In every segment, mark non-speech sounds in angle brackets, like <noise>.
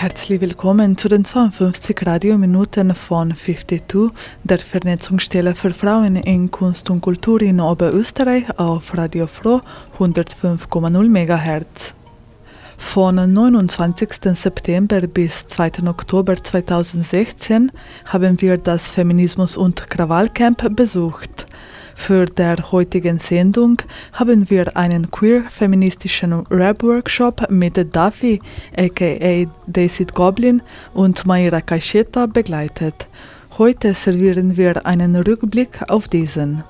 Herzlich willkommen zu den 52 Radiominuten von 52, der Vernetzungsstelle für Frauen in Kunst und Kultur in Oberösterreich auf Radio Froh 105,0 MHz. Von 29. September bis 2. Oktober 2016 haben wir das Feminismus- und Krawallcamp besucht. Für der heutigen Sendung haben wir einen queer-feministischen Rap-Workshop mit Duffy, aka Daisy Goblin und Mayra Kaisheta begleitet. Heute servieren wir einen Rückblick auf diesen.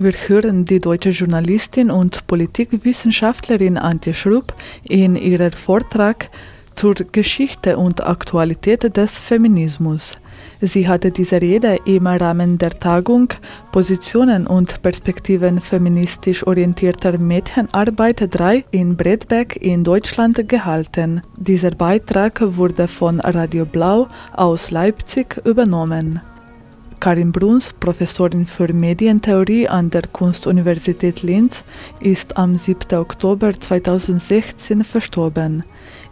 Wir hören die deutsche Journalistin und Politikwissenschaftlerin Antje Schrupp in ihrem Vortrag zur Geschichte und Aktualität des Feminismus. Sie hatte diese Rede im Rahmen der Tagung Positionen und Perspektiven feministisch orientierter Mädchenarbeit 3 in Bredbeck in Deutschland gehalten. Dieser Beitrag wurde von Radio Blau aus Leipzig übernommen. Karin Bruns, Professorin für Medientheorie an der Kunstuniversität Linz, ist am 7. Oktober 2016 verstorben.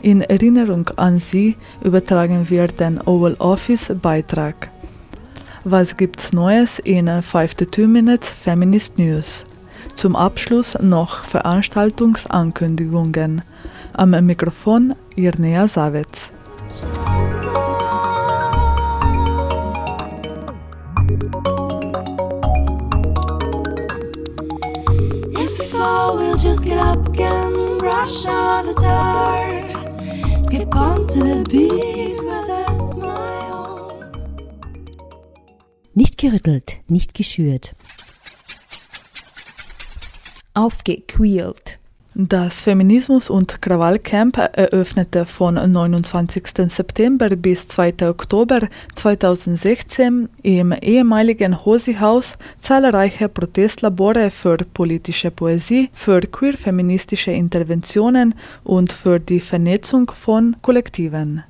In Erinnerung an sie übertragen wir den Oval Office Beitrag. Was gibt's Neues in 52 Minutes Feminist News? Zum Abschluss noch Veranstaltungsankündigungen. Am Mikrofon Irnea Savitz. If we fall, we'll just get up again, rush out the door. The beat with a smile. Nicht gerüttelt, nicht geschürt. Aufgequält. Das Feminismus- und Krawallcamp eröffnete von 29. September bis 2. Oktober 2016 im ehemaligen Hosi-Haus zahlreiche Protestlabore für politische Poesie, für queer-feministische Interventionen und für die Vernetzung von Kollektiven.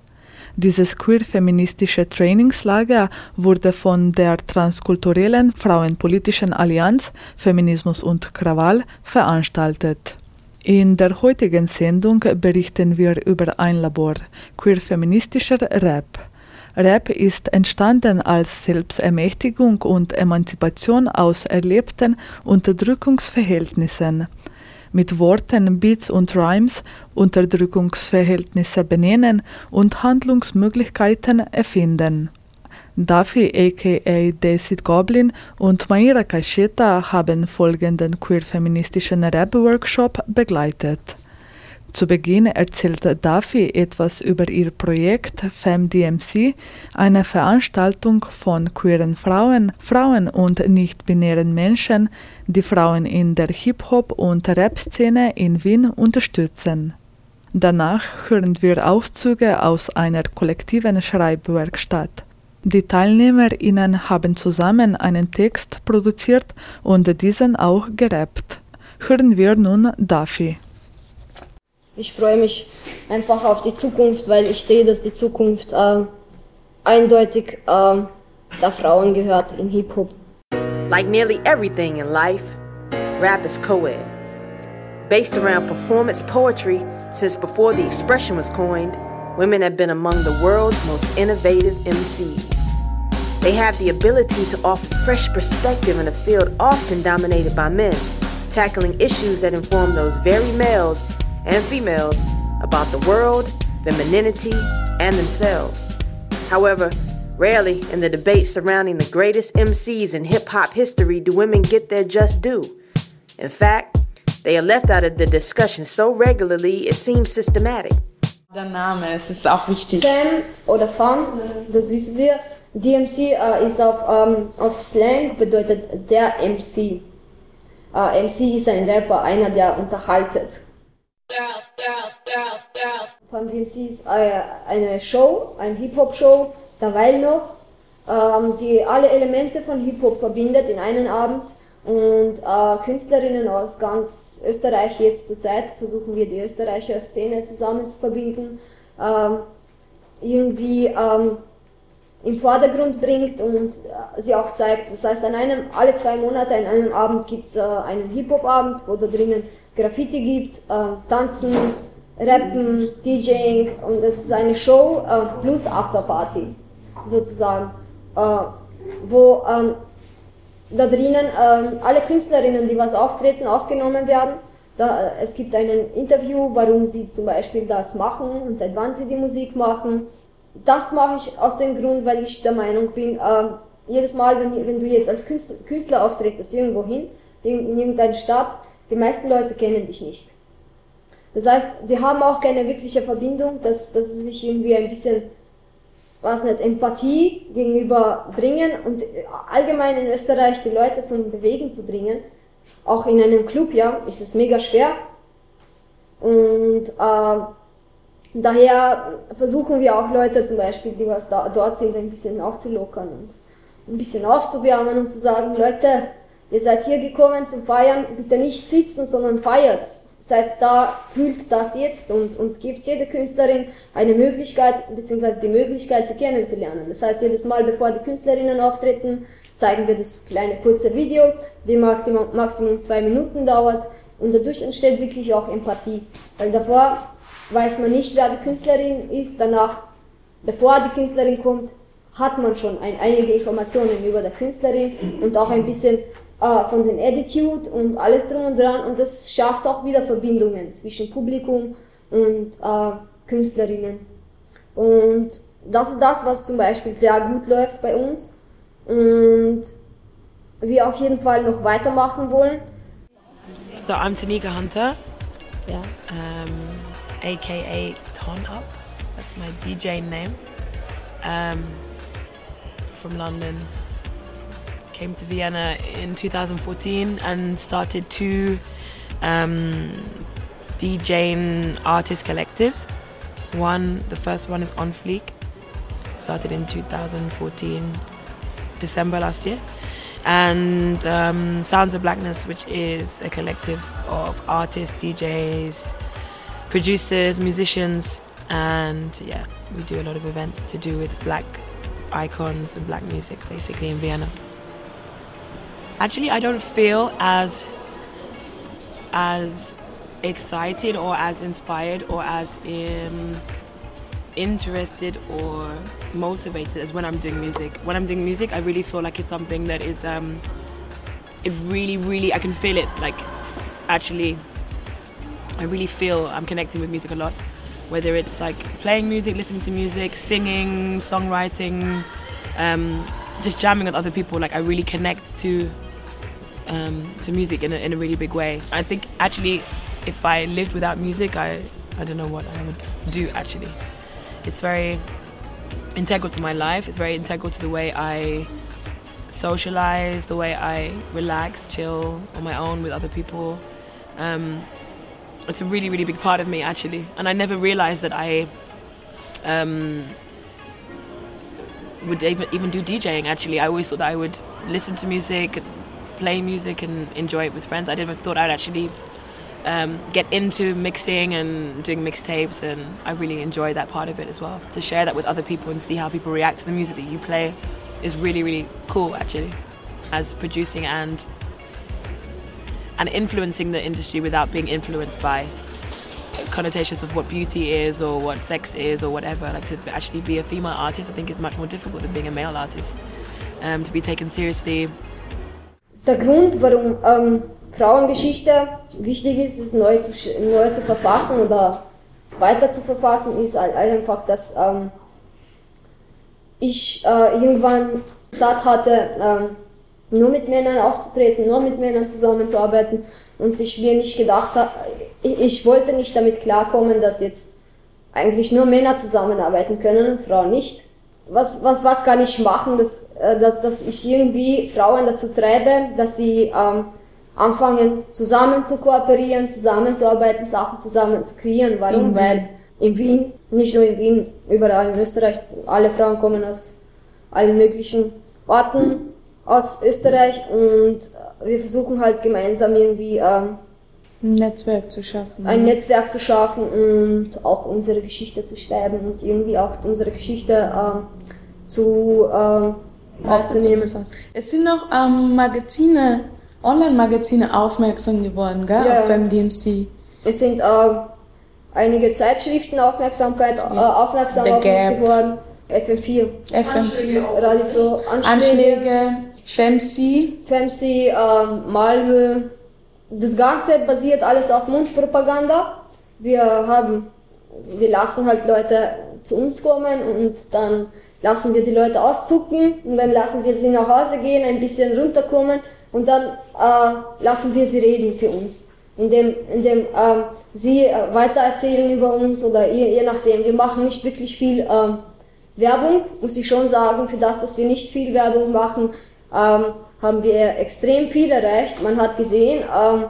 Dieses queer-feministische Trainingslager wurde von der transkulturellen Frauenpolitischen Allianz Feminismus und Krawall veranstaltet. In der heutigen Sendung berichten wir über ein Labor, queer-feministischer Rap. Rap ist entstanden als Selbstermächtigung und Emanzipation aus erlebten Unterdrückungsverhältnissen. Mit Worten, Beats und Rhymes Unterdrückungsverhältnisse benennen und Handlungsmöglichkeiten erfinden. Duffy aka Daisy Goblin und Mayra Kaisheta haben folgenden queer-feministischen Rap-Workshop begleitet. Zu Beginn erzählt Duffy etwas über ihr Projekt FemDMC, eine Veranstaltung von queeren Frauen, Frauen und nicht-binären Menschen, die Frauen in der Hip-Hop- und Rap-Szene in Wien unterstützen. Danach hören wir Auszüge aus einer kollektiven Schreibwerkstatt. Die TeilnehmerInnen haben zusammen einen Text produziert und diesen auch gerappt. Hören wir nun Duffy. Ich freue mich einfach auf die Zukunft, weil ich sehe, dass die Zukunft äh, eindeutig äh, der Frauen gehört in Hip-Hop. Like nearly everything in life, rap is co ed. Based around performance poetry since before the expression was coined, women have been among the world's most innovative MCs. They have the ability to offer fresh perspective in a field often dominated by men, tackling issues that inform those very males and females about the world, femininity, and themselves. However, rarely in the debates surrounding the greatest MCs in hip hop history do women get their just due. In fact, they are left out of the discussion so regularly it seems systematic. Der Name, es ist auch wichtig. Femme oder Femme, das wissen wir. DMC äh, ist auf, ähm, auf Slang bedeutet der MC. Äh, MC ist ein Rapper, einer, der unterhaltet. Vom DMC ist äh, eine Show, eine Hip-Hop-Show, derweil noch, ähm, die alle Elemente von Hip-Hop verbindet in einen Abend Und äh, Künstlerinnen aus ganz Österreich jetzt zur Zeit versuchen wir die Österreicher Szene zusammen zu verbinden, ähm, irgendwie ähm, im Vordergrund bringt und äh, sie auch zeigt. Das heißt, an einem, alle zwei Monate an einem Abend gibt's äh, einen Hip-Hop-Abend, wo da drinnen Graffiti gibt, äh, Tanzen, Rappen, DJing und es ist eine Show äh, plus Afterparty sozusagen, äh, wo ähm, da drinnen ähm, alle Künstlerinnen, die was auftreten, aufgenommen werden. Da, äh, es gibt ein Interview, warum sie zum Beispiel das machen und seit wann sie die Musik machen. Das mache ich aus dem Grund, weil ich der Meinung bin, äh, jedes Mal, wenn, wenn du jetzt als Künstler, auftretest irgendwo hin, in, in irgendeine Stadt, die meisten Leute kennen dich nicht. Das heißt, die haben auch keine wirkliche Verbindung, dass, dass sie sich irgendwie ein bisschen was nicht, Empathie gegenüber bringen und allgemein in Österreich die Leute zum Bewegen zu bringen. Auch in einem Club, ja, ist es mega schwer. Und äh, daher versuchen wir auch Leute zum Beispiel, die was da, dort sind, ein bisschen aufzulockern und ein bisschen aufzuwärmen und zu sagen, Leute, ihr seid hier gekommen zum Feiern, bitte nicht sitzen, sondern feiert seid da, fühlt das jetzt und, und gebt jede Künstlerin eine Möglichkeit, beziehungsweise die Möglichkeit, sie kennenzulernen. Das heißt, jedes Mal, bevor die Künstlerinnen auftreten, zeigen wir das kleine kurze Video, die maximum, maximum zwei Minuten dauert und dadurch entsteht wirklich auch Empathie. Weil davor weiß man nicht, wer die Künstlerin ist, danach, bevor die Künstlerin kommt, hat man schon ein, einige Informationen über die Künstlerin und auch ein bisschen äh, von den Attitude und alles drum und dran und das schafft auch wieder Verbindungen zwischen Publikum und äh, Künstlerinnen. Und das ist das, was zum Beispiel sehr gut läuft bei uns und wir auf jeden Fall noch weitermachen wollen. So I'm Tanika Hunter, Ja. um, aka Ton Up. That's my DJ name. Um, from London. Came to Vienna in 2014 and started two um, DJing artist collectives. One, the first one is On Fleek. Started in 2014, December last year. And um, Sounds of Blackness, which is a collective of artists, DJs, producers, musicians, and yeah, we do a lot of events to do with black icons and black music basically in Vienna. Actually, I don't feel as as excited or as inspired or as um, interested or motivated as when I'm doing music. When I'm doing music, I really feel like it's something that is um, it really, really I can feel it like actually I really feel I'm connecting with music a lot. Whether it's like playing music, listening to music, singing, songwriting, um, just jamming with other people, like I really connect to um, to music in a, in a really big way. I think actually, if I lived without music, I I don't know what I would do. Actually, it's very integral to my life. It's very integral to the way I socialize, the way I relax, chill on my own with other people. Um, it's a really, really big part of me actually, and I never realized that I um, would even even do DJing. Actually, I always thought that I would listen to music, play music, and enjoy it with friends. I never thought I'd actually um, get into mixing and doing mixtapes, and I really enjoy that part of it as well. To share that with other people and see how people react to the music that you play is really, really cool actually, as producing and and influencing the industry without being influenced by connotations of what beauty is or what sex is or whatever. Like to actually be a female artist, I think is much more difficult than being a male artist. Um, to be taken seriously. Der Grund, warum ähm, Frauengeschichte wichtig ist, es neu zu, neu zu verfassen oder weiter zu verfassen, ist halt einfach, dass ähm, ich äh, irgendwann satt hatte, ähm, nur mit Männern aufzutreten, nur mit Männern zusammenzuarbeiten und ich mir nicht gedacht habe, ich, ich wollte nicht damit klarkommen, dass jetzt eigentlich nur Männer zusammenarbeiten können und Frauen nicht. Was, was, was kann ich machen, dass, äh, dass, dass ich irgendwie Frauen dazu treibe, dass sie ähm, anfangen zusammen zu kooperieren, zusammenzuarbeiten, Sachen zusammen zu kreieren. Warum? Mhm. Weil in Wien, nicht nur in Wien, überall in Österreich, alle Frauen kommen aus allen möglichen Orten aus Österreich und wir versuchen halt gemeinsam irgendwie ähm, Ein Netzwerk zu schaffen. ein Netzwerk zu schaffen und auch unsere Geschichte zu schreiben und irgendwie auch unsere Geschichte ähm, zu ähm, aufzunehmen. Es sind auch ähm, Magazine, Online-Magazine aufmerksam geworden, gell? Ja. Auf MDMC. Es sind ähm, einige Zeitschriften Aufmerksamkeit, äh, aufmerksam auf uns geworden. FM4, FM. Radio Pro, Anschläge, Anschläge, FEMC. FEMSI, ähm, Malmö. Das Ganze basiert alles auf Mundpropaganda. Wir haben, wir lassen halt Leute zu uns kommen und dann lassen wir die Leute auszucken und dann lassen wir sie nach Hause gehen, ein bisschen runterkommen und dann äh, lassen wir sie reden für uns. Indem, indem ähm, sie äh, weitererzählen über uns oder je, je nachdem. Wir machen nicht wirklich viel ähm, Werbung, muss ich schon sagen, für das, dass wir nicht viel Werbung machen, ähm, haben wir extrem viel erreicht. Man hat gesehen, ähm,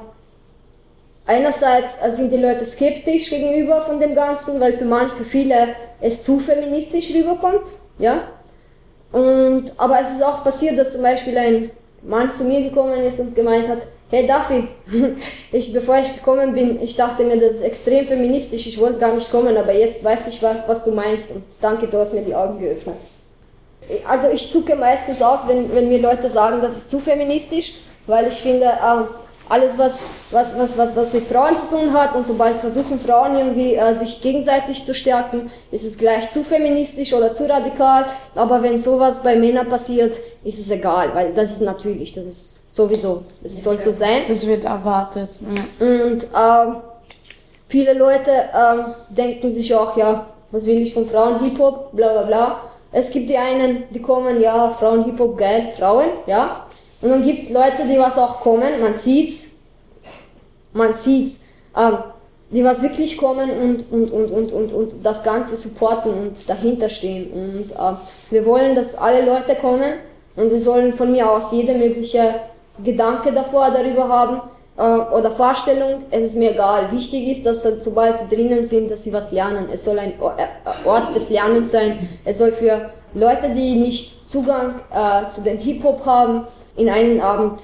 einerseits äh, sind die Leute skeptisch gegenüber von dem Ganzen, weil für manche, für viele es zu feministisch rüberkommt, ja. Und, aber es ist auch passiert, dass zum Beispiel ein Mann zu mir gekommen ist und gemeint hat, hey Daffy, <laughs> ich, bevor ich gekommen bin, ich dachte mir, das ist extrem feministisch, ich wollte gar nicht kommen, aber jetzt weiß ich was, was du meinst und danke, du hast mir die Augen geöffnet. Also ich zucke meistens aus, wenn, wenn mir Leute sagen, das ist zu feministisch, weil ich finde, ähm, alles was, was, was, was, was mit Frauen zu tun hat und sobald versuchen Frauen irgendwie äh, sich gegenseitig zu stärken, ist es gleich zu feministisch oder zu radikal. Aber wenn sowas bei Männern passiert, ist es egal, weil das ist natürlich, das ist sowieso, es soll so sein. Das wird erwartet. Ja. Und ähm, viele Leute ähm, denken sich auch, ja, was will ich von Frauen, Hip-Hop, bla bla bla. Es gibt die einen, die kommen, ja, Frauen, Hip-Hop, geil, Frauen, ja. Und dann gibt's Leute, die was auch kommen, man sieht's, man sieht's, ähm, die was wirklich kommen und, und, und, und, und, und das Ganze supporten und dahinter stehen. Und äh, wir wollen, dass alle Leute kommen und sie sollen von mir aus jede mögliche Gedanke davor darüber haben äh, oder Vorstellung. Es ist mir egal. Wichtig ist, dass sobald sie drinnen sind, dass sie was lernen. Es soll ein O- äh, Ort des Lernens sein. Es soll für Leute, die nicht Zugang äh, zu dem Hip-Hop haben, in einem Abend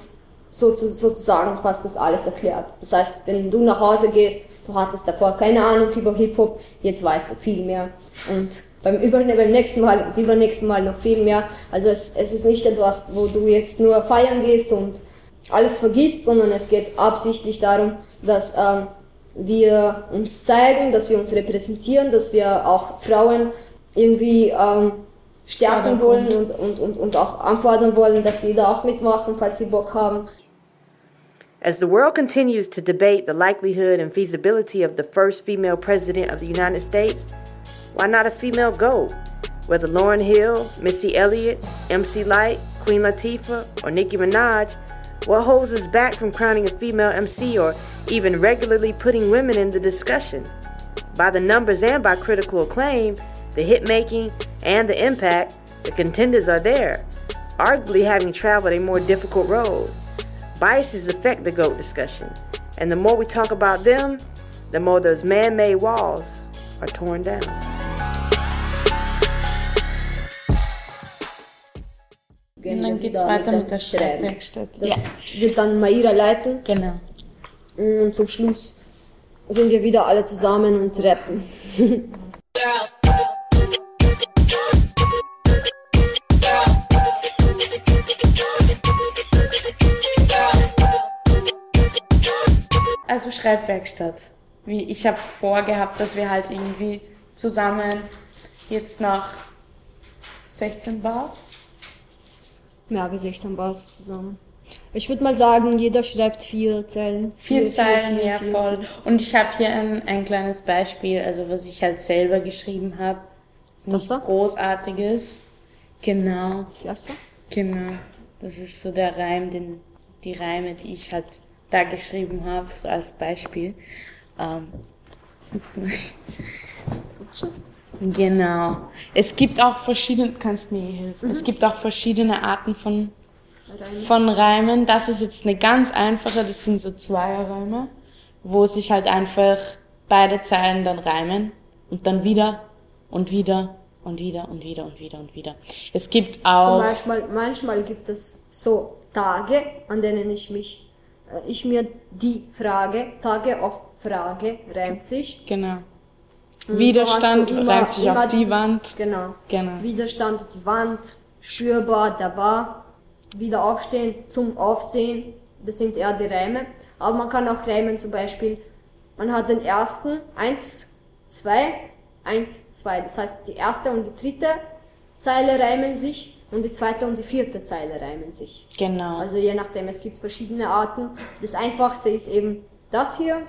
so, zu- sozusagen fast das alles erklärt. Das heißt, wenn du nach Hause gehst, du hattest davor keine Ahnung über Hip-Hop, jetzt weißt du viel mehr. Und beim, über, beim nächsten Mal übernächsten Mal noch viel mehr. Also es, es ist nicht etwas, wo du jetzt nur feiern gehst und alles vergisst, sondern es geht absichtlich darum, dass ähm, wir uns zeigen, dass wir uns repräsentieren, dass wir auch Frauen irgendwie ähm, stärken wollen und, und, und, und auch anfordern wollen, dass sie da auch mitmachen, falls sie Bock haben. As the world continues to debate the likelihood and feasibility of the first female president of the United States, why not a female GOAT? Whether Lauren Hill, Missy Elliott, MC Light, Queen Latifah, or Nicki Minaj, what holds us back from crowning a female MC or even regularly putting women in the discussion? By the numbers and by critical acclaim, the hit making, and the impact, the contenders are there, arguably having traveled a more difficult road. Biases affect the GOAT discussion, and the more we talk about them, the more those man made walls are torn down. Gehen dann geht's wieder weiter dem mit der. Schreibwerkstatt. Das Ja, wird dann Maira leiten genau. und zum Schluss sind wir wieder alle zusammen und rappen. <laughs> Also Schreibwerkstatt. Wie ich habe vorgehabt, dass wir halt irgendwie zusammen jetzt nach 16 Bars. Ja, wie 16 Bars zusammen. Ich würde mal sagen, jeder schreibt vier Zeilen. Vier Vier, Zeilen, vier, ja vier, voll. vier. Und ich habe hier ein, ein kleines Beispiel, also was ich halt selber geschrieben habe. Nichts da? Großartiges. Genau, Das erste? genau. Das ist so der Reim, den, die Reime, die ich halt da geschrieben habe, so als Beispiel. Ähm, du mal- Genau. Es gibt auch verschiedene, kannst mir helfen. Es gibt auch verschiedene Arten von, von Reimen. Das ist jetzt eine ganz einfache, das sind so Zweierreime, wo sich halt einfach beide Zeilen dann reimen und dann wieder und wieder und wieder und wieder und wieder und wieder. Es gibt Zum auch, Beispiel, manchmal gibt es so Tage, an denen ich mich, äh, ich mir die Frage, Tage auf Frage reimt sich. Genau. Und Widerstand so du reimt sich auf die Wand. Genau. Genau. Widerstand, die Wand, spürbar, da war, wieder aufstehen, zum Aufsehen, das sind eher die Reime. Aber man kann auch reimen, zum Beispiel, man hat den ersten, eins, zwei, eins, zwei. Das heißt, die erste und die dritte Zeile reimen sich und die zweite und die vierte Zeile reimen sich. Genau. Also je nachdem, es gibt verschiedene Arten. Das einfachste ist eben das hier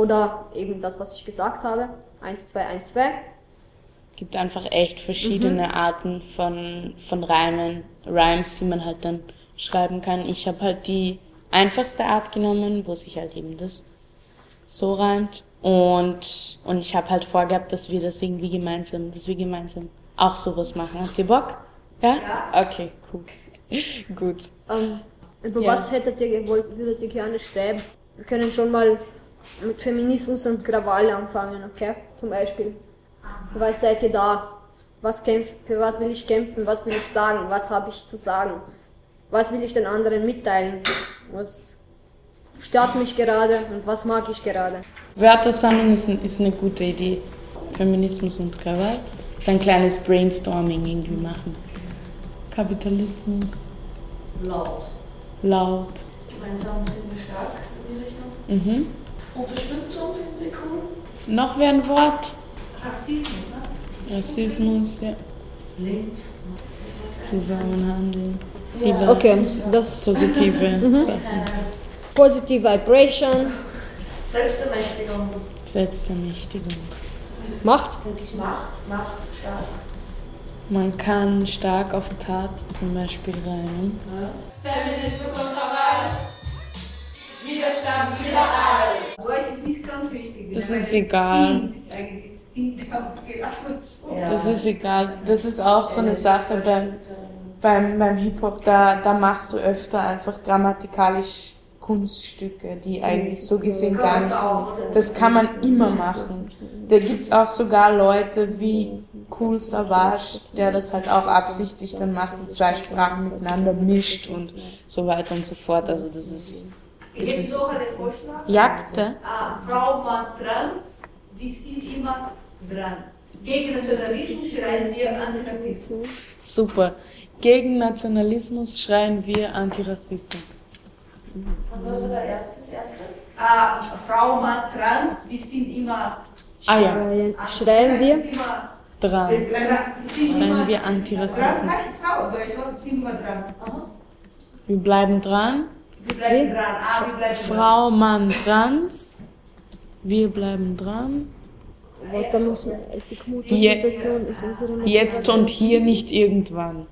oder eben das, was ich gesagt habe. Eins, zwei, eins, zwei. gibt einfach echt verschiedene Mhm. Arten von, von Reimen, Rhymes, die man halt dann schreiben kann. Ich habe halt die einfachste Art genommen, wo sich halt eben das so reimt. Und, und ich habe halt vorgehabt, dass wir das irgendwie gemeinsam, dass wir gemeinsam auch sowas machen. Habt ihr Bock? Ja? Okay, cool. <laughs> Gut. Ähm, über Ja. was hättet ihr gewollt, würdet ihr gerne schreiben? Wir können schon mal mit Feminismus und Krawall anfangen, okay? Zum Beispiel. Was seid ihr da? Was kämpf, für was will ich kämpfen? Was will ich sagen? Was habe ich zu sagen? Was will ich den anderen mitteilen? Was stört mich gerade und was mag ich gerade? Wörter sammeln ist, ist eine gute Idee. Feminismus und Krawall. ist ein kleines Brainstorming irgendwie machen. Kapitalismus, Laut. laut. Gemeinsam sind wir stark in die Richtung. Mhm. Unterstützung finde ich cool. Noch wer ein Wort? Rassismus, ne? Rassismus, ja. Blind. Zusammenhandeln. Lieber Okay, das positive <laughs> Mhm. Sachen. Positive Vibration, Selbstermächtigung. Selbstermächtigung. Macht. Macht, Macht, stark. Man kann stark auf Tat zum Beispiel reimen. Feminismus und Krawall. Widerstand überall. Deutsch ist nicht ganz richtig. Das ist es egal. Sind. Das ist egal. Das ist auch so eine Sache beim, beim, beim Hip-Hop. Da, da machst du öfter einfach grammatikalisch Kunststücke, die eigentlich so gesehen gar nicht. Das kann man immer machen. Da gibt's auch sogar Leute wie Cool Savage, der das halt auch absichtlich dann macht und zwei Sprachen miteinander mischt und so weiter und so fort. Also das ist. Das Jetzt ist noch einen Vorschlag. ja, bitte. Ah, Frau, Mann, Trans, wir sind immer dran. Gegen Nationalismus schreien wir Antirassismus. Super. Gegen Nationalismus schreien wir Antirassismus. Und was war der erste? Das erste? Ah, Frau, Mann, Trans, wir sind immer Ah ja, Schreien wir? immer, dran. Schreien wir. Antirassismus. Nein, Frau, Deutsch, wir sind immer dran. Wir bleiben dran. Wir bleiben dran. Ah, wir bleiben dran. Frau, Mann, Trans. Wir bleiben dran. Je- Jetzt und hier, nicht irgendwann.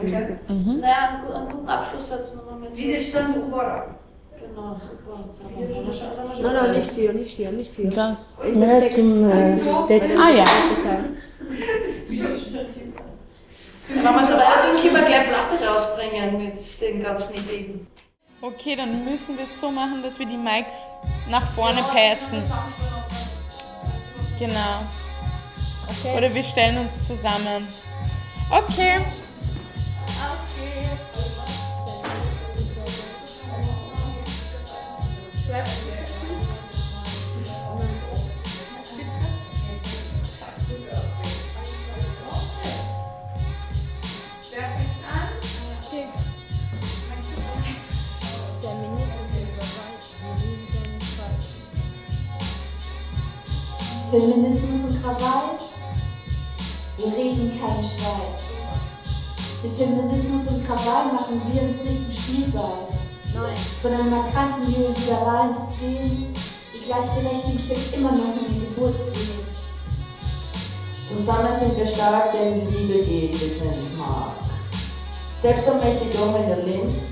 Mhm. Naja, einen, gu- einen guten Abschlusssatz nochmal mit. Widerstand überall. Genau, super. Nein, nein, nicht hier, nicht hier, nicht hier. Das. In dem Text. Der- Ah ja. Wenn wir so weitergehen, können wir gleich Platte rausbringen mit den ganzen Ideen. Okay, dann müssen wir es so machen, dass wir die Mics nach vorne passen. Genau. Okay. Oder wir stellen uns zusammen. Okay. Feminismus Spielball. Nein. Von einem markanten neoliberalen System, die Gleichberechtigung steckt immer noch in den Geburtswehen. Zusammen sind wir stark, denn die Liebe geht bis ins Mark. Selbstermächtigung in der Links,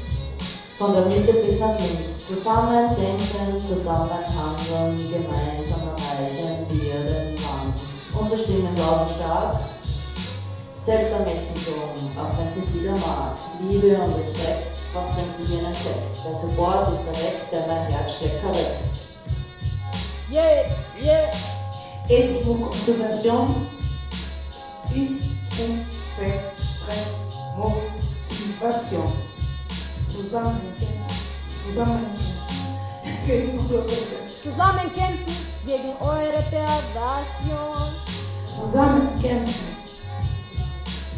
von der Mitte bis nach links. Zusammen denken, zusammen handeln, gemeinsam erreichen wir den Wand. Unsere Stimmen lauten stark. Selbstermächtigung, auch wenn es nicht jeder mag. Liebe und Respekt, auch trinken wir einen Sekt. Der Support ist direkt, denn mein Herz schlägt korrekt. Yeah, yeah. Ethik und Subvention ist unsere Motivation. Zusammenkämpfen, zusammenkämpfen gegen eure Perversion. Zusammenkämpfen gegen eure Perversion. Zusammenkämpfen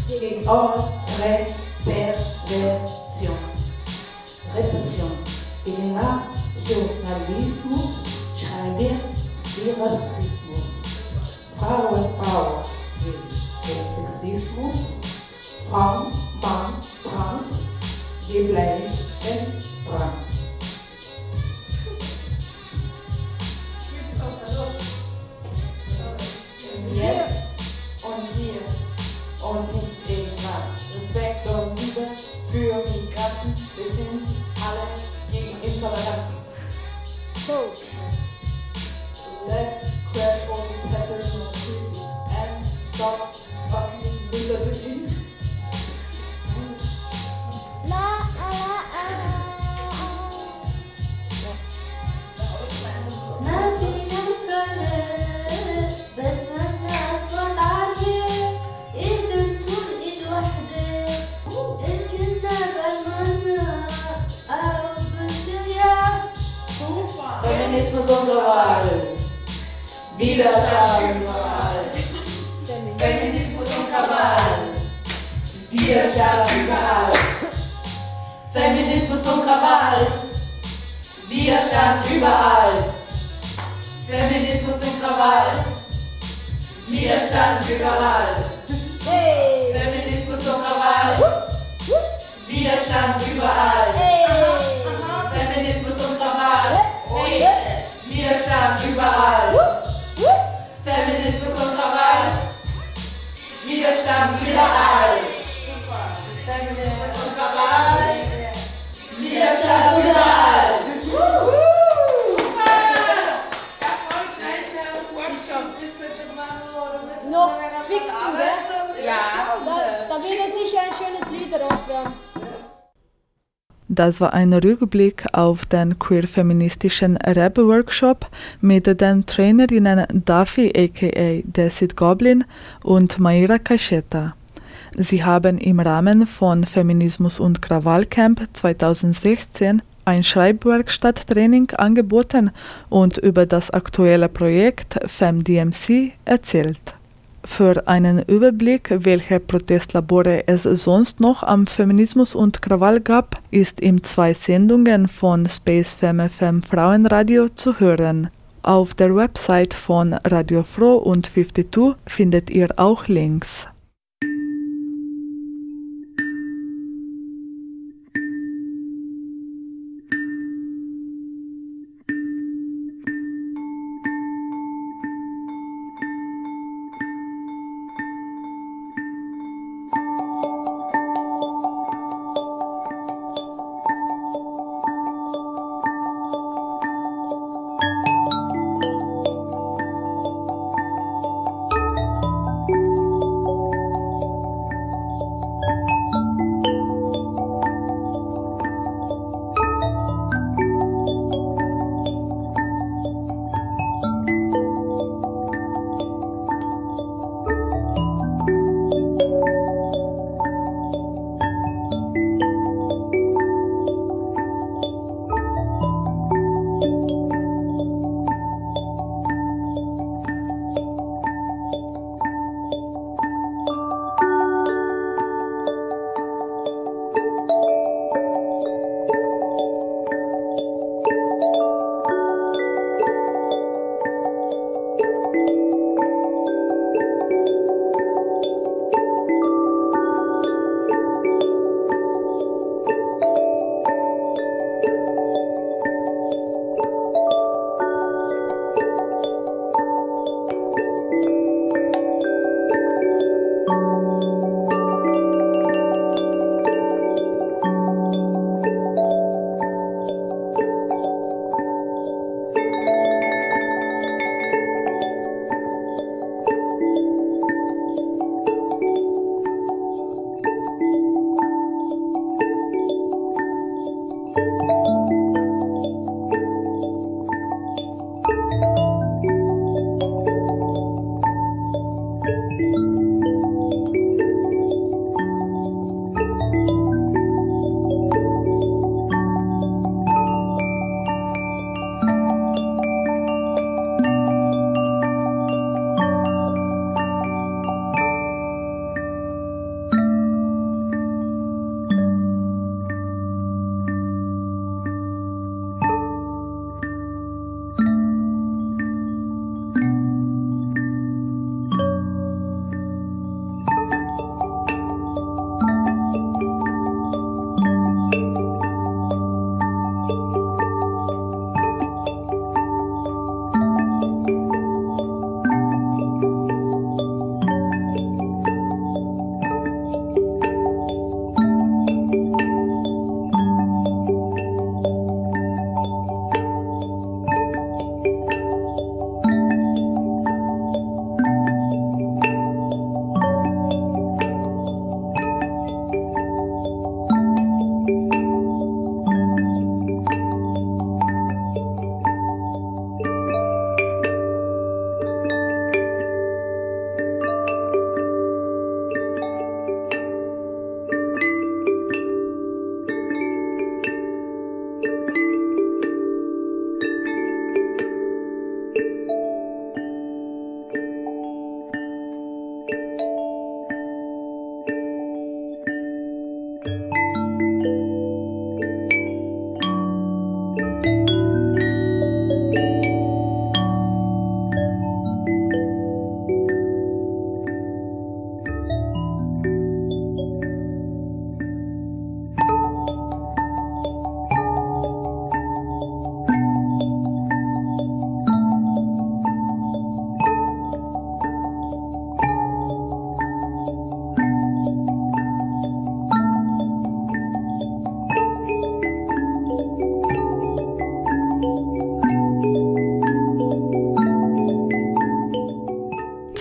gegen eure Perversion. Repression gegen Nationalismus, wir wie Rassismus. Frauenpower gegen Sexismus. Frauen, Mann, Trans, wir bleiben dran. Jetzt und hier und nicht Das war ein Rückblick auf den queer-feministischen Rap-Workshop mit den Trainerinnen Duffy aka Desit Goblin und Maira Caschetta. Sie haben im Rahmen von Feminismus und Krawallcamp 2016 ein Schreibwerkstatttraining angeboten und über das aktuelle Projekt FemDMC erzählt. Für einen Überblick, welche Protestlabore es sonst noch am Feminismus und Krawall gab, ist in zwei Sendungen von Space Femme Femme Frauenradio zu hören. Auf der Website von Radio Froh und 52 findet ihr auch Links.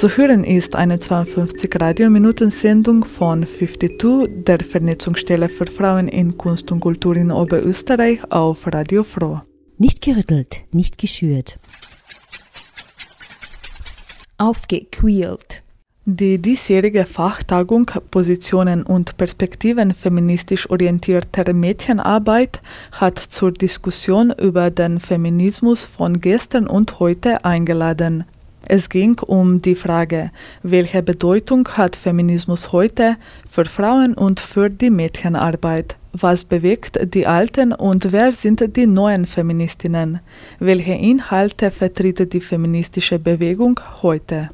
Zu hören ist eine 52 Radiominuten-Sendung von 52, der Vernetzungsstelle für Frauen in Kunst und Kultur in Oberösterreich auf Radio Froh. Nicht gerüttelt, nicht geschürt. Aufgequält. Die diesjährige Fachtagung Positionen und Perspektiven feministisch orientierter Mädchenarbeit hat zur Diskussion über den Feminismus von gestern und heute eingeladen. Es ging um die Frage, welche Bedeutung hat Feminismus heute für Frauen und für die Mädchenarbeit? Was bewegt die Alten und wer sind die neuen Feministinnen? Welche Inhalte vertritt die feministische Bewegung heute?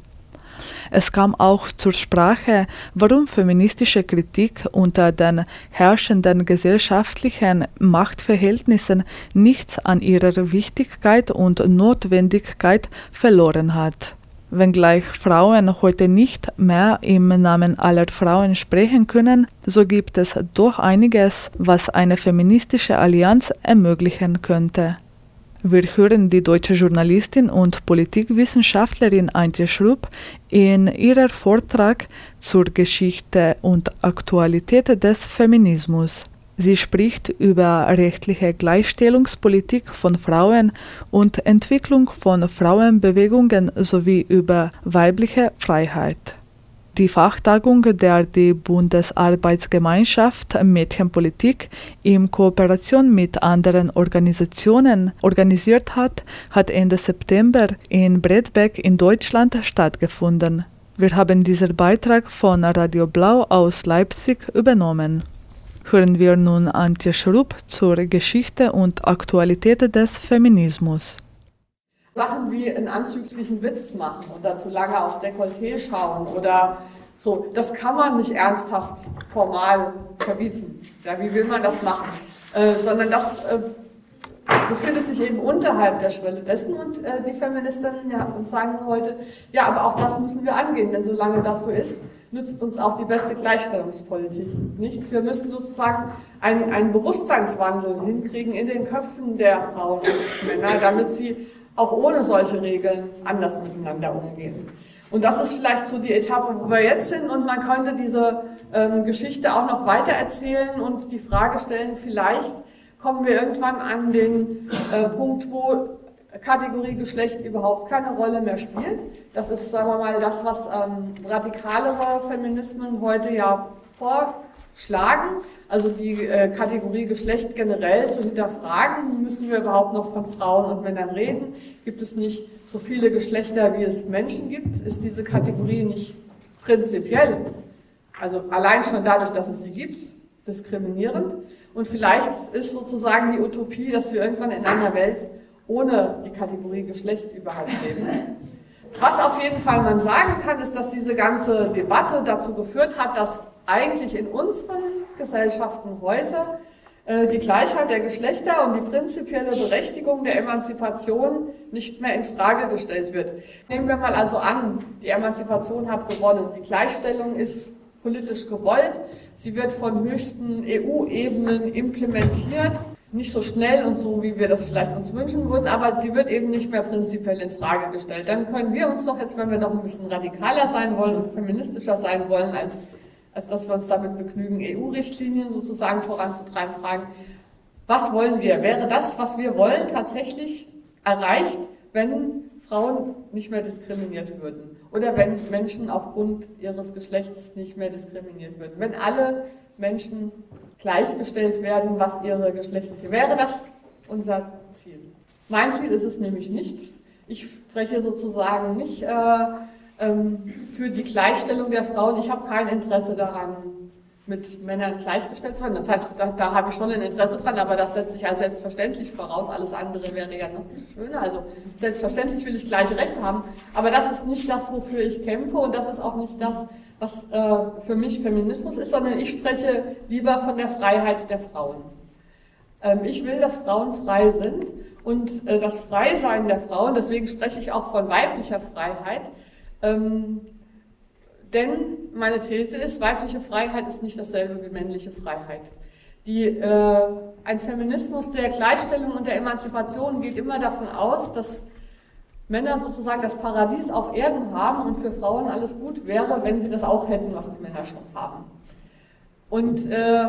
Es kam auch zur Sprache, warum feministische Kritik unter den herrschenden gesellschaftlichen Machtverhältnissen nichts an ihrer Wichtigkeit und Notwendigkeit verloren hat. Wenngleich Frauen heute nicht mehr im Namen aller Frauen sprechen können, so gibt es doch einiges, was eine feministische Allianz ermöglichen könnte. Wir hören die deutsche Journalistin und Politikwissenschaftlerin Antje Schrupp in ihrem Vortrag zur Geschichte und Aktualität des Feminismus. Sie spricht über rechtliche Gleichstellungspolitik von Frauen und Entwicklung von Frauenbewegungen sowie über weibliche Freiheit. Die Fachtagung, der die Bundesarbeitsgemeinschaft Mädchenpolitik in Kooperation mit anderen Organisationen organisiert hat, hat Ende September in Bredbeck in Deutschland stattgefunden. Wir haben diesen Beitrag von Radio Blau aus Leipzig übernommen. Hören wir nun Antje Schrupp zur Geschichte und Aktualität des Feminismus. Sachen wie einen anzüglichen Witz machen oder zu lange aufs Dekolleté schauen oder so, das kann man nicht ernsthaft formal verbieten. Ja, wie will man das machen? Äh, sondern das äh, befindet sich eben unterhalb der Schwelle dessen und äh, die Feministinnen ja, sagen heute, ja, aber auch das müssen wir angehen, denn solange das so ist, nützt uns auch die beste Gleichstellungspolitik nichts. Wir müssen sozusagen einen, einen Bewusstseinswandel hinkriegen in den Köpfen der Frauen und Männer, damit sie auch ohne solche Regeln anders miteinander umgehen. Und das ist vielleicht so die Etappe, wo wir jetzt sind und man könnte diese ähm, Geschichte auch noch weiter erzählen und die Frage stellen, vielleicht kommen wir irgendwann an den äh, Punkt, wo Kategorie Geschlecht überhaupt keine Rolle mehr spielt. Das ist, sagen wir mal, das, was ähm, radikalere Feminismen heute ja vor schlagen, also die äh, Kategorie Geschlecht generell zu hinterfragen. Müssen wir überhaupt noch von Frauen und Männern reden? Gibt es nicht so viele Geschlechter, wie es Menschen gibt? Ist diese Kategorie nicht prinzipiell, also allein schon dadurch, dass es sie gibt, diskriminierend? Und vielleicht ist sozusagen die Utopie, dass wir irgendwann in einer Welt ohne die Kategorie Geschlecht überhaupt leben. Was auf jeden Fall man sagen kann, ist, dass diese ganze Debatte dazu geführt hat, dass eigentlich in unseren Gesellschaften heute äh, die Gleichheit der Geschlechter und die prinzipielle Berechtigung der Emanzipation nicht mehr in Frage gestellt wird. Nehmen wir mal also an, die Emanzipation hat gewonnen, die Gleichstellung ist politisch gewollt, sie wird von höchsten EU-Ebenen implementiert, nicht so schnell und so, wie wir das vielleicht uns wünschen würden, aber sie wird eben nicht mehr prinzipiell in Frage gestellt. Dann können wir uns doch jetzt, wenn wir noch ein bisschen radikaler sein wollen und feministischer sein wollen als als dass wir uns damit begnügen, EU-Richtlinien sozusagen voranzutreiben, fragen, was wollen wir? Wäre das, was wir wollen, tatsächlich erreicht, wenn Frauen nicht mehr diskriminiert würden? Oder wenn Menschen aufgrund ihres Geschlechts nicht mehr diskriminiert würden? Wenn alle Menschen gleichgestellt werden, was ihre geschlechtliche, wäre das unser Ziel? Mein Ziel ist es nämlich nicht. Ich spreche sozusagen nicht äh, für die Gleichstellung der Frauen. Ich habe kein Interesse daran, mit Männern gleichgestellt zu werden. Das heißt, da, da habe ich schon ein Interesse dran, aber das setzt sich ja selbstverständlich voraus. Alles andere wäre ja noch schöner. Also selbstverständlich will ich gleiche Rechte haben, aber das ist nicht das, wofür ich kämpfe und das ist auch nicht das, was äh, für mich Feminismus ist, sondern ich spreche lieber von der Freiheit der Frauen. Ähm, ich will, dass Frauen frei sind und äh, das Freisein der Frauen, deswegen spreche ich auch von weiblicher Freiheit, ähm, denn meine These ist, weibliche Freiheit ist nicht dasselbe wie männliche Freiheit. Die, äh, ein Feminismus der Gleichstellung und der Emanzipation geht immer davon aus, dass Männer sozusagen das Paradies auf Erden haben und für Frauen alles gut wäre, wenn sie das auch hätten, was die Männer schon haben. Und äh,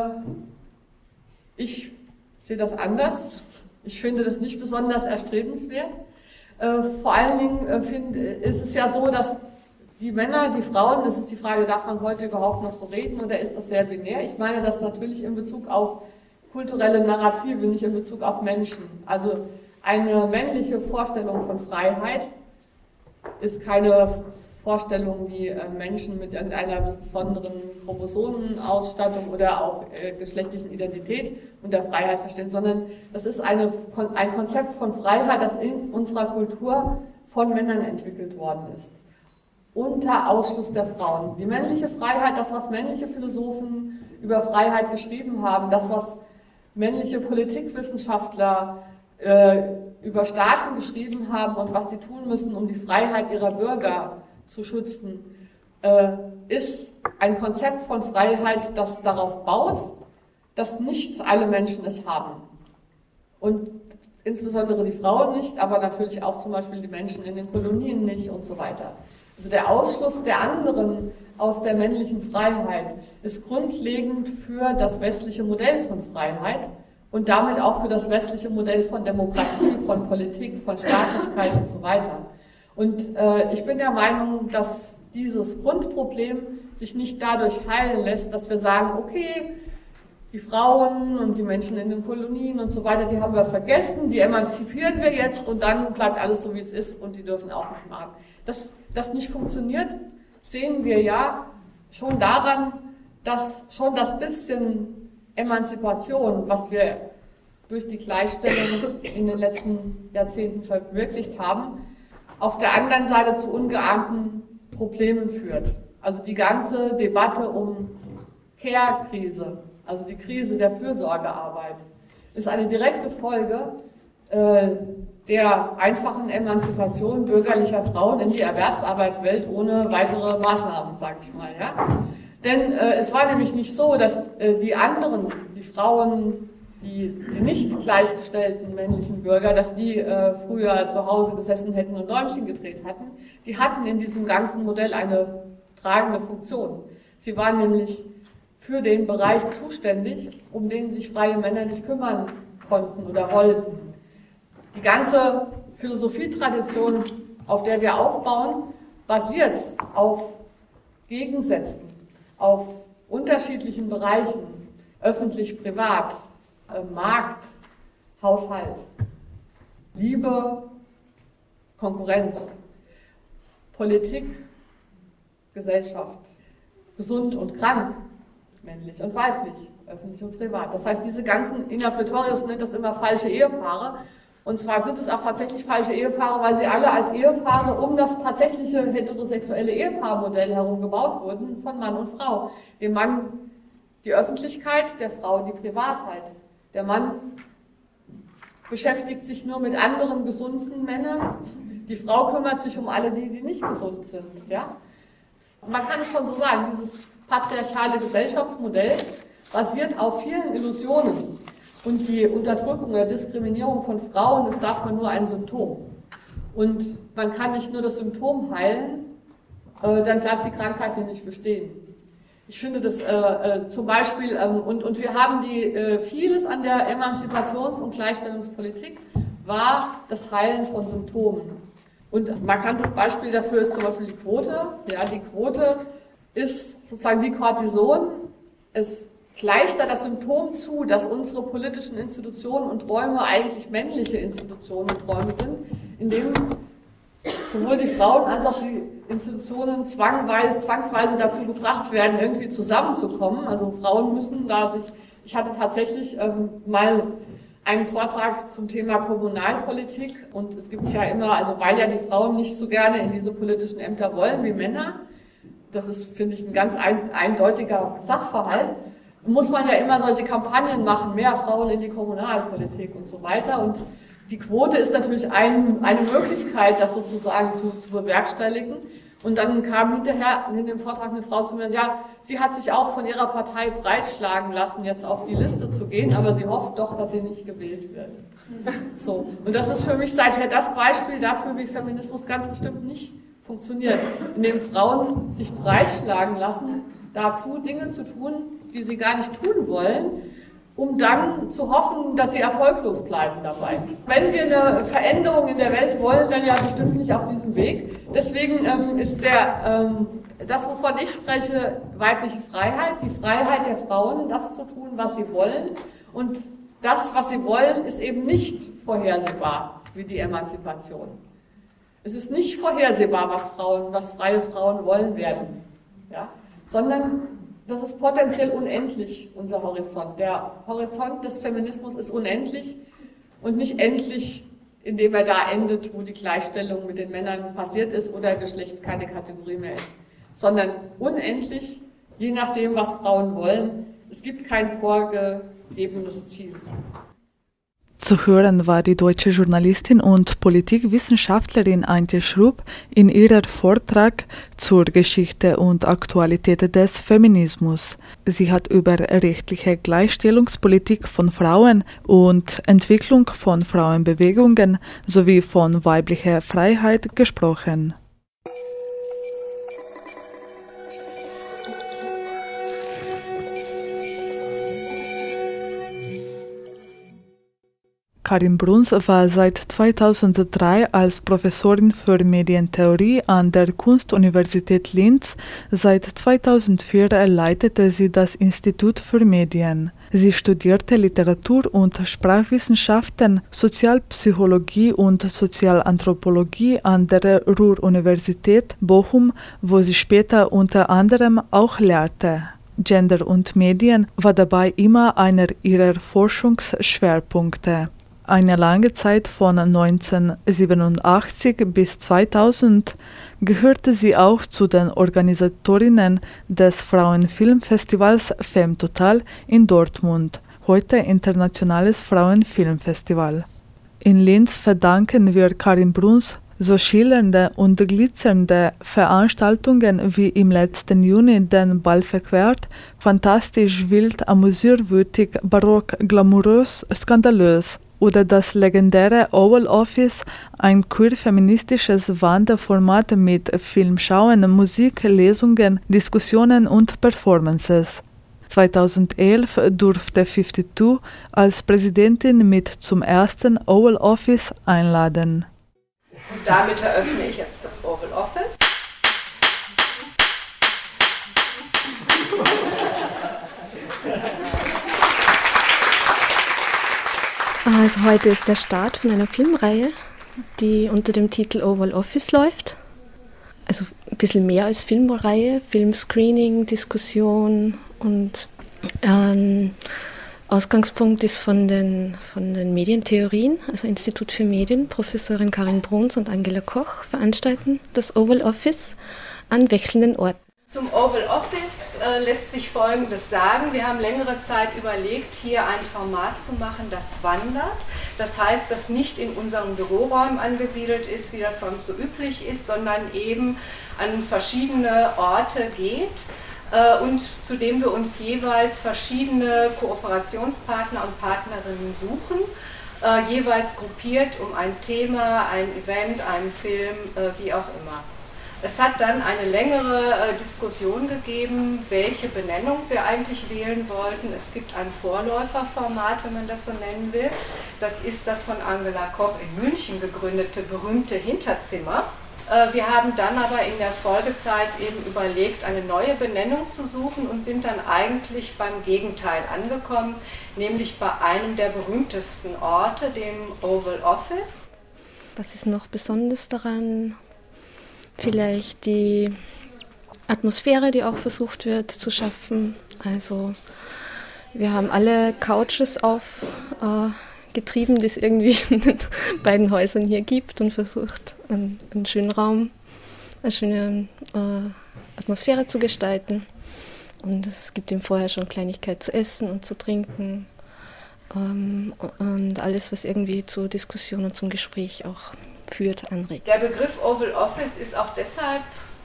ich sehe das anders. Ich finde das nicht besonders erstrebenswert. Äh, vor allen Dingen äh, find, ist es ja so, dass die Männer, die Frauen, das ist die Frage, darf man heute überhaupt noch so reden oder ist das sehr binär? Ich meine das natürlich in Bezug auf kulturelle Narrative, nicht in Bezug auf Menschen. Also eine männliche Vorstellung von Freiheit ist keine Vorstellung, die äh, Menschen mit irgendeiner besonderen Chromosomenausstattung oder auch äh, geschlechtlichen Identität unter Freiheit verstehen, sondern das ist eine, ein Konzept von Freiheit, das in unserer Kultur von Männern entwickelt worden ist. Unter Ausschluss der Frauen. Die männliche Freiheit, das, was männliche Philosophen über Freiheit geschrieben haben, das, was männliche Politikwissenschaftler äh, über Staaten geschrieben haben und was sie tun müssen, um die Freiheit ihrer Bürger zu schützen, äh, ist ein Konzept von Freiheit, das darauf baut, dass nicht alle Menschen es haben. Und insbesondere die Frauen nicht, aber natürlich auch zum Beispiel die Menschen in den Kolonien nicht und so weiter. Also der Ausschluss der anderen aus der männlichen Freiheit ist grundlegend für das westliche Modell von Freiheit und damit auch für das westliche Modell von Demokratie, von Politik, von Staatlichkeit und so weiter. Und äh, ich bin der Meinung, dass dieses Grundproblem sich nicht dadurch heilen lässt, dass wir sagen, okay, die Frauen und die Menschen in den Kolonien und so weiter, die haben wir vergessen, die emanzipieren wir jetzt und dann bleibt alles so, wie es ist und die dürfen auch nicht machen. Dass das nicht funktioniert, sehen wir ja schon daran, dass schon das bisschen Emanzipation, was wir durch die Gleichstellung in den letzten Jahrzehnten verwirklicht haben, auf der anderen Seite zu ungeahnten Problemen führt. Also die ganze Debatte um Care-Krise, also die Krise der Fürsorgearbeit, ist eine direkte Folge äh, der einfachen Emanzipation bürgerlicher Frauen in die Erwerbsarbeitswelt ohne weitere Maßnahmen, sage ich mal. Ja? Denn äh, es war nämlich nicht so, dass äh, die anderen, die Frauen, die, die nicht gleichgestellten männlichen Bürger, dass die äh, früher zu Hause gesessen hätten und Däumchen gedreht hatten. Die hatten in diesem ganzen Modell eine tragende Funktion. Sie waren nämlich für den Bereich zuständig, um den sich freie Männer nicht kümmern konnten oder wollten. Die ganze Philosophietradition, auf der wir aufbauen, basiert auf Gegensätzen, auf unterschiedlichen Bereichen, öffentlich, privat, äh, Markt, Haushalt, Liebe, Konkurrenz, Politik, Gesellschaft, gesund und krank, männlich und weiblich, öffentlich und privat. Das heißt, diese ganzen, Ina Pretorius nennt das immer falsche Ehepaare. Und zwar sind es auch tatsächlich falsche Ehepaare, weil sie alle als Ehepaare um das tatsächliche heterosexuelle Ehepaarmodell herum gebaut wurden, von Mann und Frau. Dem Mann die Öffentlichkeit, der Frau die Privatheit. Der Mann beschäftigt sich nur mit anderen gesunden Männern. Die Frau kümmert sich um alle die, die nicht gesund sind. Ja? Man kann es schon so sagen, dieses patriarchale Gesellschaftsmodell basiert auf vielen Illusionen. Und die Unterdrückung oder Diskriminierung von Frauen ist davon nur ein Symptom. Und man kann nicht nur das Symptom heilen, äh, dann bleibt die Krankheit nämlich bestehen. Ich finde das äh, äh, zum Beispiel, ähm, und, und wir haben die, äh, vieles an der Emanzipations- und Gleichstellungspolitik war das Heilen von Symptomen. Und ein markantes Beispiel dafür ist zum Beispiel die Quote. Ja, die Quote ist sozusagen wie Cortison. Es gleicht da das Symptom zu, dass unsere politischen Institutionen und Räume eigentlich männliche Institutionen und Räume sind, in denen sowohl die Frauen als auch die Institutionen zwangweise, zwangsweise dazu gebracht werden, irgendwie zusammenzukommen. Also Frauen müssen da sich, ich hatte tatsächlich ähm, mal einen Vortrag zum Thema Kommunalpolitik und es gibt ja immer, also weil ja die Frauen nicht so gerne in diese politischen Ämter wollen wie Männer, das ist, finde ich, ein ganz ein, eindeutiger Sachverhalt, muss man ja immer solche Kampagnen machen, mehr Frauen in die Kommunalpolitik und so weiter und die Quote ist natürlich ein, eine Möglichkeit, das sozusagen zu, zu bewerkstelligen. Und dann kam hinterher in dem Vortrag eine Frau zu mir, ja, sie hat sich auch von ihrer Partei breitschlagen lassen, jetzt auf die Liste zu gehen, aber sie hofft doch, dass sie nicht gewählt wird. So. Und das ist für mich seither das Beispiel dafür, wie Feminismus ganz bestimmt nicht funktioniert. Indem Frauen sich breitschlagen lassen, dazu Dinge zu tun, die sie gar nicht tun wollen, um dann zu hoffen, dass sie erfolglos bleiben dabei. Wenn wir eine Veränderung in der Welt wollen, dann ja bestimmt nicht auf diesem Weg. Deswegen ähm, ist der, ähm, das, wovon ich spreche, weibliche Freiheit, die Freiheit der Frauen, das zu tun, was sie wollen. Und das, was sie wollen, ist eben nicht vorhersehbar wie die Emanzipation. Es ist nicht vorhersehbar, was Frauen, was freie Frauen wollen werden, ja? sondern das ist potenziell unendlich, unser Horizont. Der Horizont des Feminismus ist unendlich und nicht endlich, indem er da endet, wo die Gleichstellung mit den Männern passiert ist oder Geschlecht keine Kategorie mehr ist, sondern unendlich, je nachdem, was Frauen wollen. Es gibt kein vorgegebenes Ziel. Zu hören war die deutsche Journalistin und Politikwissenschaftlerin Antje Schrupp in ihrem Vortrag zur Geschichte und Aktualität des Feminismus. Sie hat über rechtliche Gleichstellungspolitik von Frauen und Entwicklung von Frauenbewegungen sowie von weiblicher Freiheit gesprochen. Karin Bruns war seit 2003 als Professorin für Medientheorie an der Kunstuniversität Linz. Seit 2004 leitete sie das Institut für Medien. Sie studierte Literatur und Sprachwissenschaften, Sozialpsychologie und Sozialanthropologie an der Ruhr-Universität Bochum, wo sie später unter anderem auch lehrte. Gender und Medien war dabei immer einer ihrer Forschungsschwerpunkte. Eine lange Zeit von 1987 bis 2000 gehörte sie auch zu den Organisatorinnen des Frauenfilmfestivals FemTotal in Dortmund, heute Internationales Frauenfilmfestival. In Linz verdanken wir Karin Bruns so schillernde und glitzernde Veranstaltungen wie im letzten Juni den Ball verquert, fantastisch, wild, amüsierwütig, barock, glamourös, skandalös oder das legendäre Oval Office, ein queer-feministisches Wanderformat mit Filmschauen, Musik, Lesungen, Diskussionen und Performances. 2011 durfte 52 als Präsidentin mit zum ersten Oval Office einladen. Und damit eröffne ich jetzt das Oval Office. Also heute ist der Start von einer Filmreihe, die unter dem Titel Oval Office läuft. Also ein bisschen mehr als Filmreihe, Filmscreening, Diskussion und ähm, Ausgangspunkt ist von den, von den Medientheorien, also Institut für Medien, Professorin Karin Bruns und Angela Koch veranstalten das Oval Office an wechselnden Orten. Zum Oval Office äh, lässt sich Folgendes sagen. Wir haben längere Zeit überlegt, hier ein Format zu machen, das wandert. Das heißt, das nicht in unseren Büroräumen angesiedelt ist, wie das sonst so üblich ist, sondern eben an verschiedene Orte geht äh, und zu dem wir uns jeweils verschiedene Kooperationspartner und Partnerinnen suchen. Äh, jeweils gruppiert um ein Thema, ein Event, einen Film, äh, wie auch immer. Es hat dann eine längere äh, Diskussion gegeben, welche Benennung wir eigentlich wählen wollten. Es gibt ein Vorläuferformat, wenn man das so nennen will. Das ist das von Angela Koch in München gegründete berühmte Hinterzimmer. Äh, wir haben dann aber in der Folgezeit eben überlegt, eine neue Benennung zu suchen und sind dann eigentlich beim Gegenteil angekommen, nämlich bei einem der berühmtesten Orte, dem Oval Office. Was ist noch besonders daran? Vielleicht die Atmosphäre, die auch versucht wird zu schaffen. Also wir haben alle Couches aufgetrieben, äh, die es irgendwie in <laughs> den beiden Häusern hier gibt und versucht, einen, einen schönen Raum, eine schöne äh, Atmosphäre zu gestalten. Und es gibt ihm vorher schon Kleinigkeit zu essen und zu trinken. Ähm, und alles, was irgendwie zur Diskussion und zum Gespräch auch führt, anregt. Der Begriff Oval Office ist auch deshalb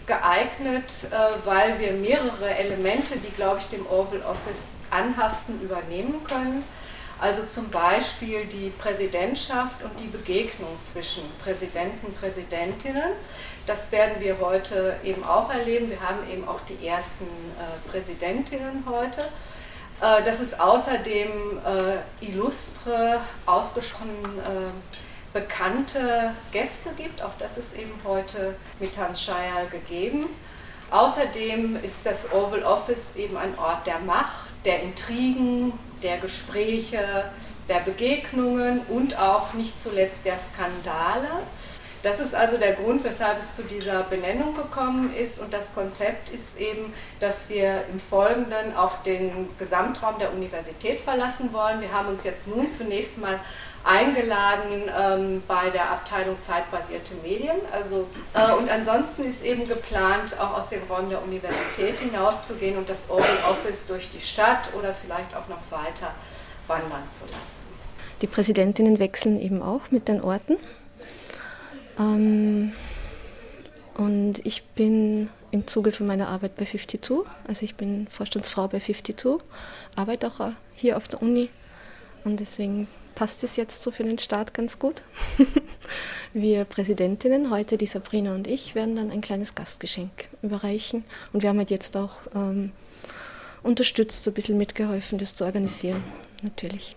geeignet, äh, weil wir mehrere Elemente, die, glaube ich, dem Oval Office anhaften, übernehmen können. Also zum Beispiel die Präsidentschaft und die Begegnung zwischen Präsidenten Präsidentinnen. Das werden wir heute eben auch erleben. Wir haben eben auch die ersten äh, Präsidentinnen heute. Äh, dass es außerdem illustre, ausgesprochen bekannte Gäste gibt. Auch das ist eben heute mit Hans Scheyerl gegeben. Außerdem ist das Oval Office eben ein Ort der Macht, der Intrigen, der Gespräche, der Begegnungen und auch nicht zuletzt der Skandale. Das ist also der Grund, weshalb es zu dieser Benennung gekommen ist. Und das Konzept ist eben, dass wir im Folgenden auch den Gesamtraum der Universität verlassen wollen. Wir haben uns jetzt nun zunächst mal eingeladen ähm, bei der Abteilung zeitbasierte Medien. Also, äh, und ansonsten ist eben geplant, auch aus den Räumen der Universität hinauszugehen und das Oval Office durch die Stadt oder vielleicht auch noch weiter wandern zu lassen. Die Präsidentinnen wechseln eben auch mit den Orten. Ähm, und ich bin im Zuge von meiner Arbeit bei 52, also ich bin Vorstandsfrau bei 52, arbeite auch hier auf der Uni und deswegen passt es jetzt so für den Start ganz gut. <laughs> wir Präsidentinnen, heute die Sabrina und ich, werden dann ein kleines Gastgeschenk überreichen und wir haben halt jetzt auch ähm, unterstützt, so ein bisschen mitgeholfen, das zu organisieren, natürlich.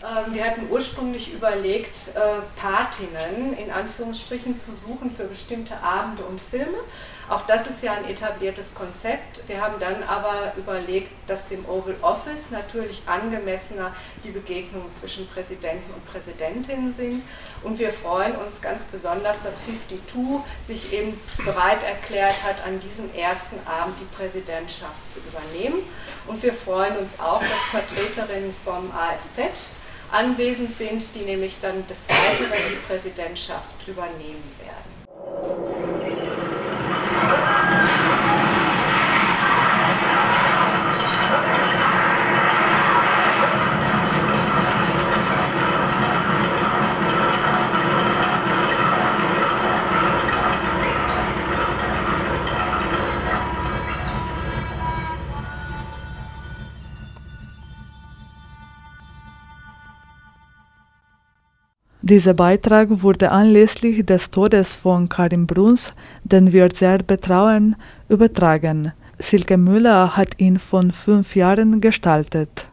Ähm, wir hatten ursprünglich überlegt, äh, Patinnen in Anführungsstrichen zu suchen für bestimmte Abende und Filme. Auch das ist ja ein etabliertes Konzept. Wir haben dann aber überlegt, dass dem Oval Office natürlich angemessener die Begegnungen zwischen Präsidenten und Präsidentinnen sind. Und wir freuen uns ganz besonders, dass 52 sich eben bereit erklärt hat, an diesem ersten Abend die Präsidentschaft zu übernehmen. Und wir freuen uns auch, dass Vertreterinnen vom AFZ anwesend sind, die nämlich dann des Weiteren die Präsidentschaft übernehmen werden. Thank you. Dieser Beitrag wurde anlässlich des Todes von Karin Bruns, den wir sehr betrauen, übertragen. Silke Müller hat ihn von fünf Jahren gestaltet.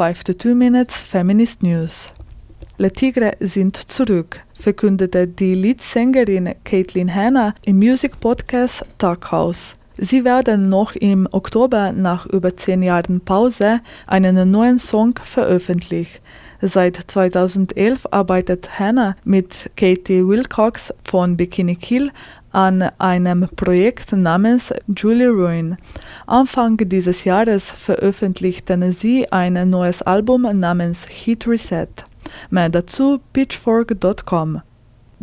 5 to 2 Minutes Feminist News. Le Tigre sind zurück, verkündete die Leadsängerin Caitlin Hanna im Music Podcast Taghaus. Sie werden noch im Oktober nach über zehn Jahren Pause einen neuen Song veröffentlichen. Seit 2011 arbeitet Hannah mit Katie Wilcox von Bikini Kill an einem Projekt namens Julie Ruin. Anfang dieses Jahres veröffentlichten sie ein neues Album namens Heat Reset. Mehr dazu pitchfork.com.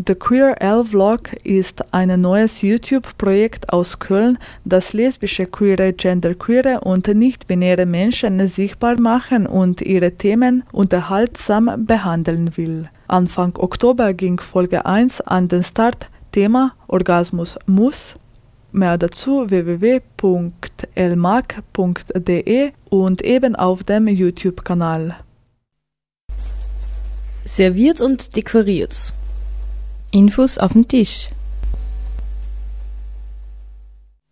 The Queer L Vlog ist ein neues YouTube-Projekt aus Köln, das lesbische, queere, genderqueere und nicht-binäre Menschen sichtbar machen und ihre Themen unterhaltsam behandeln will. Anfang Oktober ging Folge 1 an den Start, Thema Orgasmus muss. Mehr dazu www.elmag.de und eben auf dem YouTube-Kanal. Serviert und dekoriert. Infos auf dem Tisch.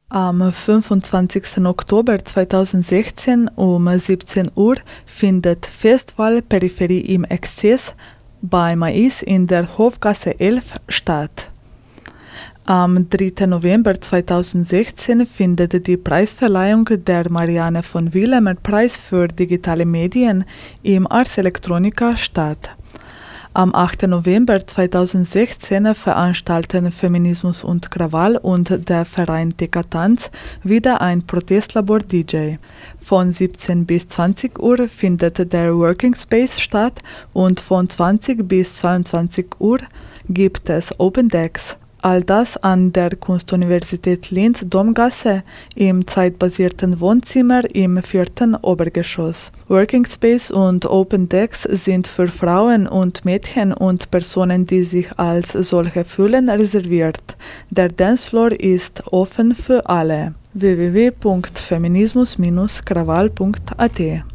Am 25. Oktober 2016 um 17 Uhr findet Festival Peripherie im Exzess bei Mais in der Hofgasse 11 statt. Am 3. November 2016 findet die Preisverleihung der Marianne von Willemer Preis für digitale Medien im Ars Electronica statt. Am 8. November 2016 veranstalten Feminismus und Krawall und der Verein Dekatanz wieder ein Protestlabor DJ. Von 17 bis 20 Uhr findet der Working Space statt und von 20 bis 22 Uhr gibt es Open Decks. All das an der Kunstuniversität Linz Domgasse im zeitbasierten Wohnzimmer im vierten Obergeschoss. Working Space und Open Decks sind für Frauen und Mädchen und Personen, die sich als solche fühlen, reserviert. Der Dancefloor ist offen für alle. www.feminismus-krawall.at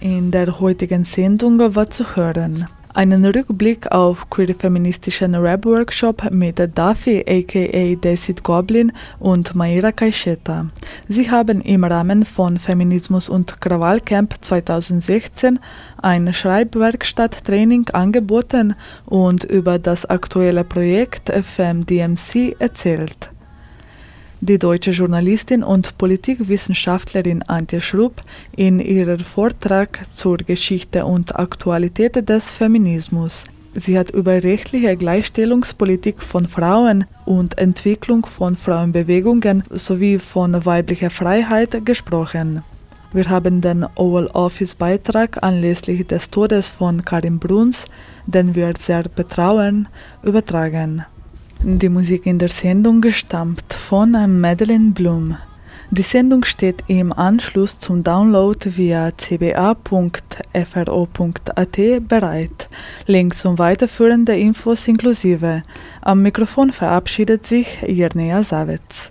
In der heutigen Sendung war zu hören einen Rückblick auf queer-feministischen Rap-Workshop mit Daffy aka Desit Goblin und Maira Kaisheta. Sie haben im Rahmen von Feminismus und Krawallcamp 2016 ein Schreibwerkstatt-Training angeboten und über das aktuelle Projekt FMDMC erzählt. Die deutsche Journalistin und Politikwissenschaftlerin Antje Schrupp in ihrem Vortrag zur Geschichte und Aktualität des Feminismus. Sie hat über rechtliche Gleichstellungspolitik von Frauen und Entwicklung von Frauenbewegungen sowie von weiblicher Freiheit gesprochen. Wir haben den Oval Office Beitrag anlässlich des Todes von Karin Bruns, den wir sehr betrauern, übertragen. Die Musik in der Sendung stammt von Madeleine Blum. Die Sendung steht im Anschluss zum Download via cba.fro.at bereit. Links und weiterführende Infos inklusive. Am Mikrofon verabschiedet sich Jirnea Savitz.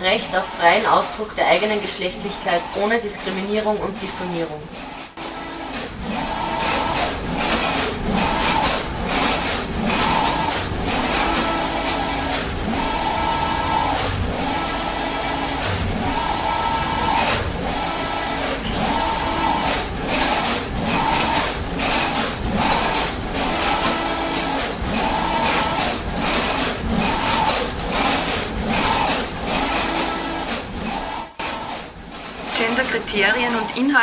Recht auf freien Ausdruck der eigenen Geschlechtlichkeit ohne Diskriminierung und Diffamierung.